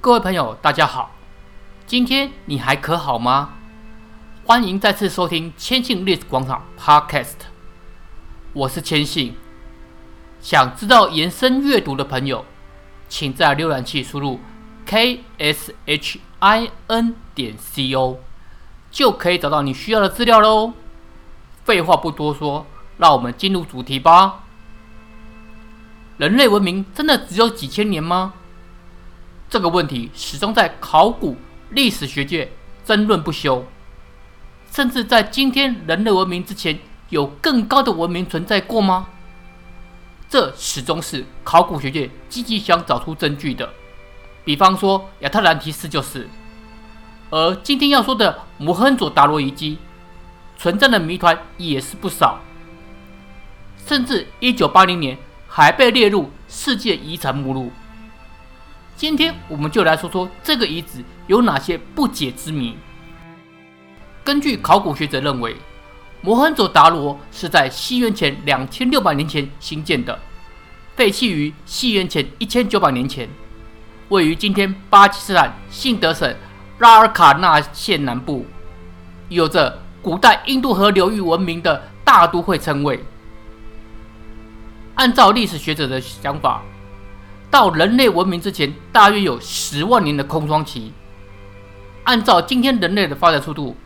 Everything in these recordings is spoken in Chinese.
各位朋友，大家好，今天你还可好吗？欢迎再次收听千信历史广场 Podcast，我是千信。想知道延伸阅读的朋友，请在浏览器输入 k s h i n 点 c o，就可以找到你需要的资料喽。废话不多说，让我们进入主题吧。人类文明真的只有几千年吗？这个问题始终在考古历史学界争论不休，甚至在今天人类文明之前，有更高的文明存在过吗？这始终是考古学界积极想找出证据的。比方说亚特兰提斯就是，而今天要说的摩亨佐达罗遗迹，存在的谜团也是不少，甚至一九八零年还被列入世界遗产目录。今天我们就来说说这个遗址有哪些不解之谜。根据考古学者认为，摩亨佐达罗是在西元前两千六百年前兴建的，废弃于西元前一千九百年前，位于今天巴基斯坦信德省拉尔卡纳县南部，有着古代印度河流域文明的大都会称谓。按照历史学者的想法，到人类文明之前，大约有十万年的空窗期。按照今天人类的发展速度，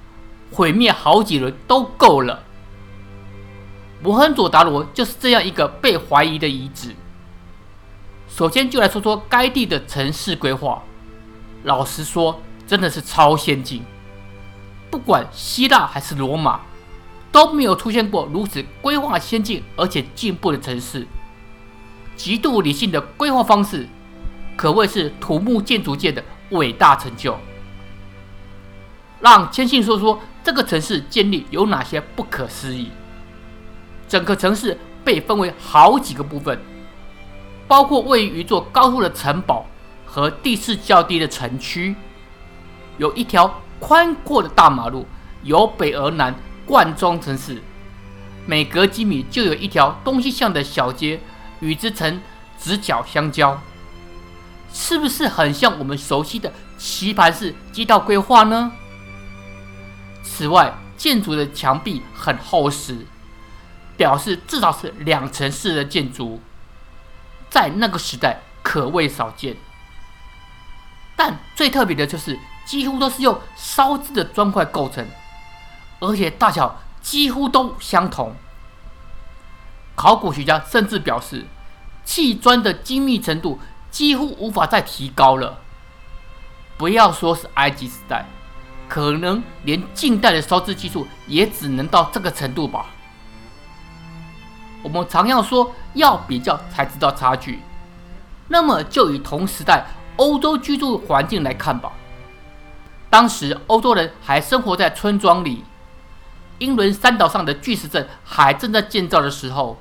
毁灭好几轮都够了。摩亨佐达罗就是这样一个被怀疑的遗址。首先就来说说该地的城市规划。老实说，真的是超先进。不管希腊还是罗马，都没有出现过如此规划先进而且进步的城市。极度理性的规划方式，可谓是土木建筑界的伟大成就。让千信说说这个城市建立有哪些不可思议。整个城市被分为好几个部分，包括位于一座高处的城堡和地势较低的城区，有一条宽阔的大马路由北而南贯穿城市，每隔几米就有一条东西向的小街。与之成直角相交，是不是很像我们熟悉的棋盘式街道规划呢？此外，建筑的墙壁很厚实，表示至少是两层式的建筑，在那个时代可谓少见。但最特别的就是，几乎都是用烧制的砖块构成，而且大小几乎都相同。考古学家甚至表示，砌砖的精密程度几乎无法再提高了。不要说是埃及时代，可能连近代的烧制技术也只能到这个程度吧。我们常要说要比较才知道差距，那么就以同时代欧洲居住环境来看吧。当时欧洲人还生活在村庄里，英伦三岛上的巨石阵还正在建造的时候。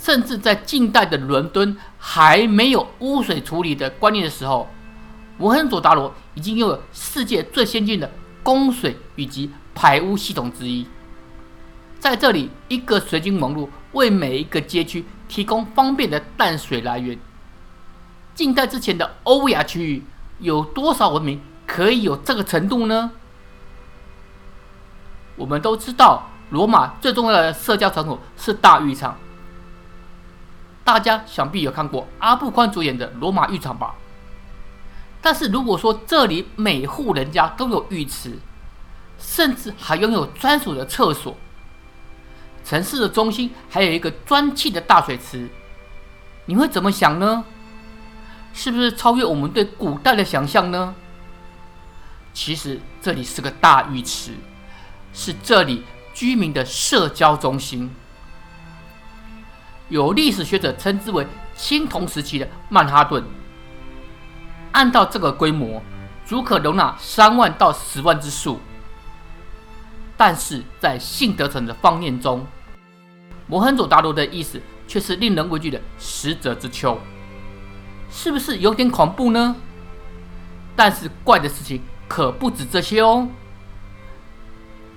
甚至在近代的伦敦还没有污水处理的观念的时候，摩亨佐达罗已经拥有世界最先进的供水以及排污系统之一。在这里，一个水井网络为每一个街区提供方便的淡水来源。近代之前的欧亚区域有多少文明可以有这个程度呢？我们都知道，罗马最重要的社交场所是大浴场。大家想必有看过阿布宽主演的《罗马浴场》吧？但是如果说这里每户人家都有浴池，甚至还拥有专属的厕所，城市的中心还有一个砖砌的大水池，你会怎么想呢？是不是超越我们对古代的想象呢？其实这里是个大浴池，是这里居民的社交中心。有历史学者称之为青铜时期的曼哈顿。按照这个规模，足可容纳三万到十万之数。但是在信德城的方念中，摩亨佐达罗的意思却是令人畏惧的十者之丘，是不是有点恐怖呢？但是怪的事情可不止这些哦。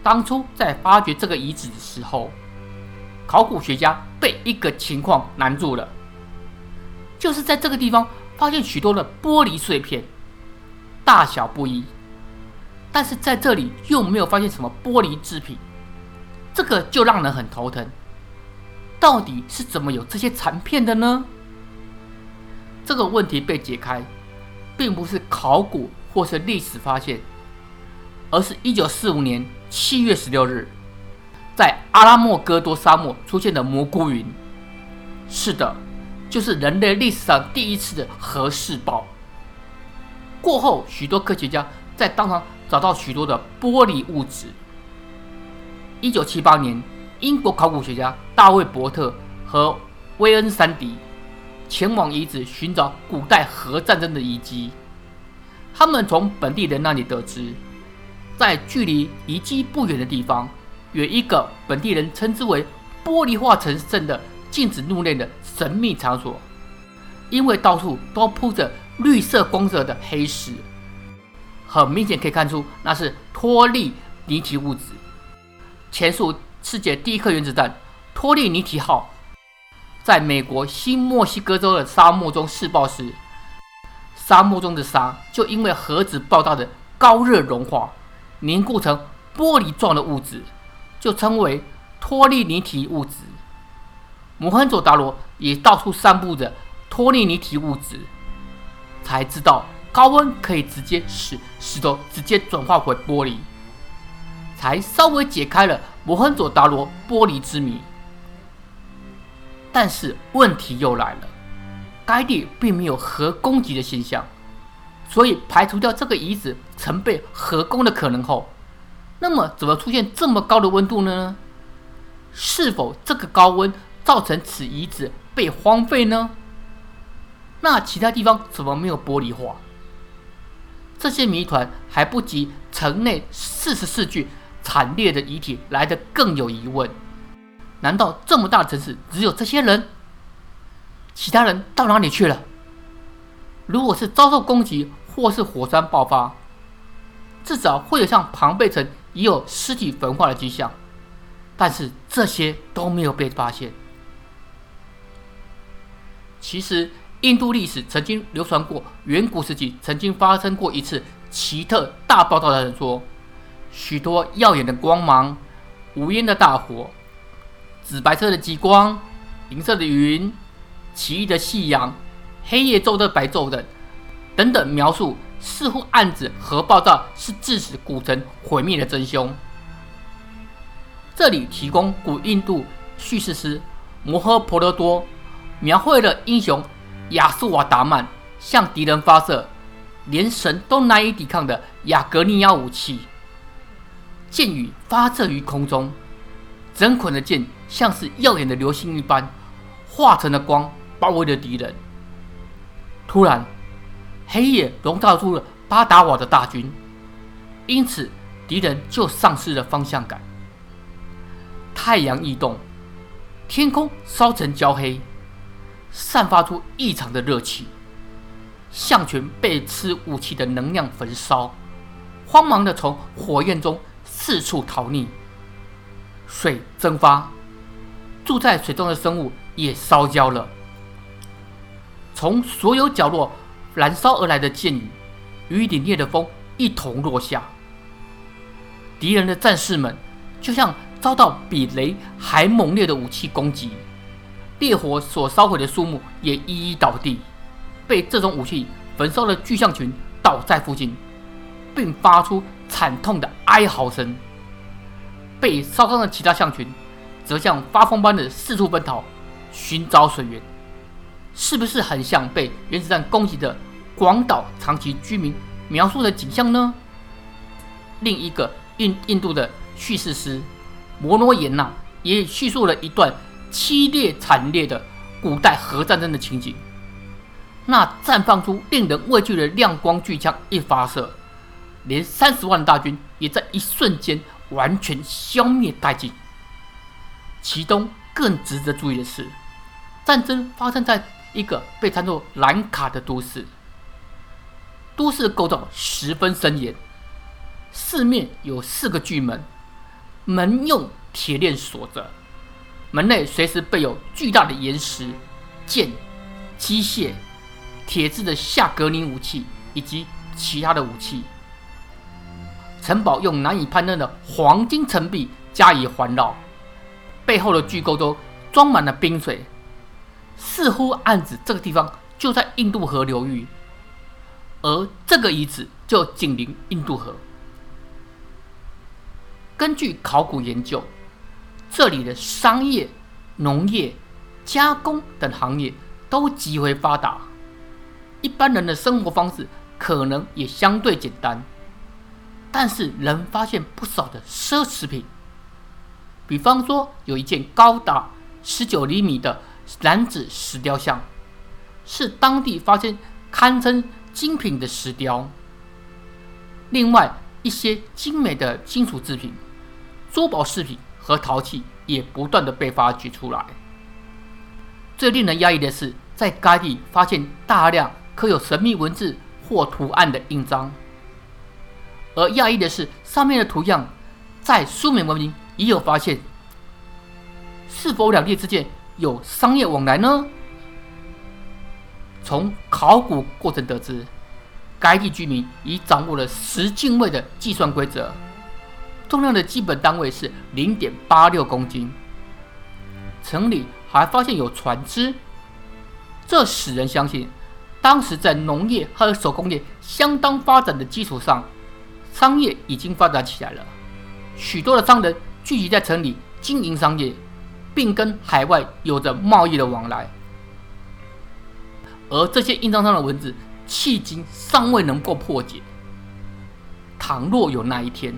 当初在发掘这个遗址的时候，考古学家被一个情况难住了，就是在这个地方发现许多的玻璃碎片，大小不一，但是在这里又没有发现什么玻璃制品，这个就让人很头疼。到底是怎么有这些残片的呢？这个问题被解开，并不是考古或是历史发现，而是一九四五年七月十六日，在阿拉莫戈多沙漠出现的蘑菇云。是的，就是人类历史上第一次的核试爆。过后，许多科学家在当场找到许多的玻璃物质。一九七八年，英国考古学家大卫·伯特和威恩·山迪前往遗址寻找古代核战争的遗迹。他们从本地人那里得知，在距离遗迹不远的地方，有一个本地人称之为“玻璃化成圣”的禁止入内的神秘场所，因为到处都铺着。绿色光泽的黑石，很明显可以看出那是托利尼体物质。前述世界第一颗原子弹“托利尼体号”在美国新墨西哥州的沙漠中试爆时，沙漠中的沙就因为核子爆炸的高热融化，凝固成玻璃状的物质，就称为托利尼体物质。摩亨佐达罗也到处散布着托利尼体物质。才知道高温可以直接使石头直接转化为玻璃，才稍微解开了摩亨佐达罗玻璃之谜。但是问题又来了，该地并没有核攻击的现象，所以排除掉这个遗址曾被核攻的可能后，那么怎么出现这么高的温度呢？是否这个高温造成此遗址被荒废呢？那其他地方怎么没有玻璃化？这些谜团还不及城内四十四具惨烈的遗体来得更有疑问。难道这么大的城市只有这些人？其他人到哪里去了？如果是遭受攻击或是火山爆发，至少会有像庞贝城也有尸体焚化的迹象。但是这些都没有被发现。其实。印度历史曾经流传过，远古时期曾经发生过一次奇特大爆炸的传说，许多耀眼的光芒、无烟的大火、紫白色的极光、银色的云、奇异的夕阳、黑夜中的白昼等等等描述，似乎暗指核爆炸是致使古城毁灭的真凶。这里提供古印度叙事诗《摩诃婆罗多》，描绘了英雄。亚素瓦达曼向敌人发射连神都难以抵抗的雅格尼亚武器，箭雨发射于空中，整捆的箭像是耀眼的流星一般，化成了光，包围了敌人。突然，黑夜笼罩住了巴达瓦的大军，因此敌人就丧失了方向感。太阳异动，天空烧成焦黑。散发出异常的热气，象群被吃武器的能量焚烧，慌忙的从火焰中四处逃匿。水蒸发，住在水中的生物也烧焦了。从所有角落燃烧而来的箭雨与凛冽的风一同落下，敌人的战士们就像遭到比雷还猛烈的武器攻击。烈火所烧毁的树木也一一倒地，被这种武器焚烧的巨象群倒在附近，并发出惨痛的哀嚎声。被烧伤的其他象群则像发疯般的四处奔逃，寻找水源。是不是很像被原子弹攻击的广岛长崎居民描述的景象呢？另一个印印度的叙事诗《摩罗延娜》也叙述了一段。凄烈惨烈的古代核战争的情景，那绽放出令人畏惧的亮光巨枪一发射，连三十万大军也在一瞬间完全消灭殆尽。其中更值得注意的是，战争发生在一个被称作兰卡的都市，都市构造十分森严，四面有四个巨门，门用铁链锁着。门内随时备有巨大的岩石、剑、机械、铁制的夏格林武器以及其他的武器。城堡用难以攀登的黄金城壁加以环绕，背后的巨沟都装满了冰水，似乎暗指这个地方就在印度河流域，而这个遗址就紧邻印度河。根据考古研究，这里的商业、农业、加工等行业都极为发达，一般人的生活方式可能也相对简单，但是仍发现不少的奢侈品，比方说有一件高达十九厘米的男子石雕像，是当地发现堪称精品的石雕。另外一些精美的金属制品、珠宝饰品和陶器也不断的被发掘出来。最令人讶异的是，在该地发现大量刻有神秘文字或图案的印章，而讶异的是，上面的图样在苏美文明也有发现。是否两地之间有商业往来呢？从考古过程得知，该地居民已掌握了十进位的计算规则，重量的基本单位是零点八六公斤。城里还发现有船只，这使人相信，当时在农业和手工业相当发展的基础上，商业已经发展起来了。许多的商人聚集在城里经营商业，并跟海外有着贸易的往来。而这些印章上的文字，迄今尚未能够破解。倘若有那一天，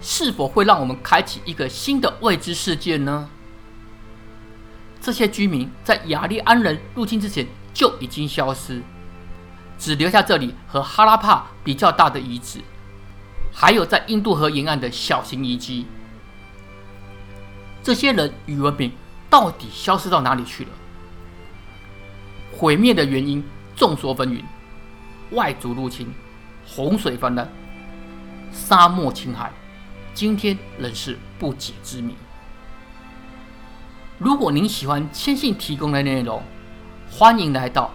是否会让我们开启一个新的未知世界呢？这些居民在雅利安人入侵之前就已经消失，只留下这里和哈拉帕比较大的遗址，还有在印度河沿岸的小型遗迹。这些人与文明到底消失到哪里去了？毁灭的原因众说纷纭，外族入侵、洪水泛滥、沙漠侵害，今天仍是不解之谜。如果您喜欢千信提供的内容，欢迎来到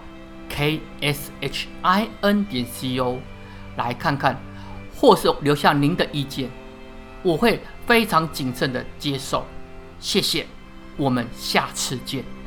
kshin 点 co 来看看，或是留下您的意见，我会非常谨慎的接受。谢谢，我们下次见。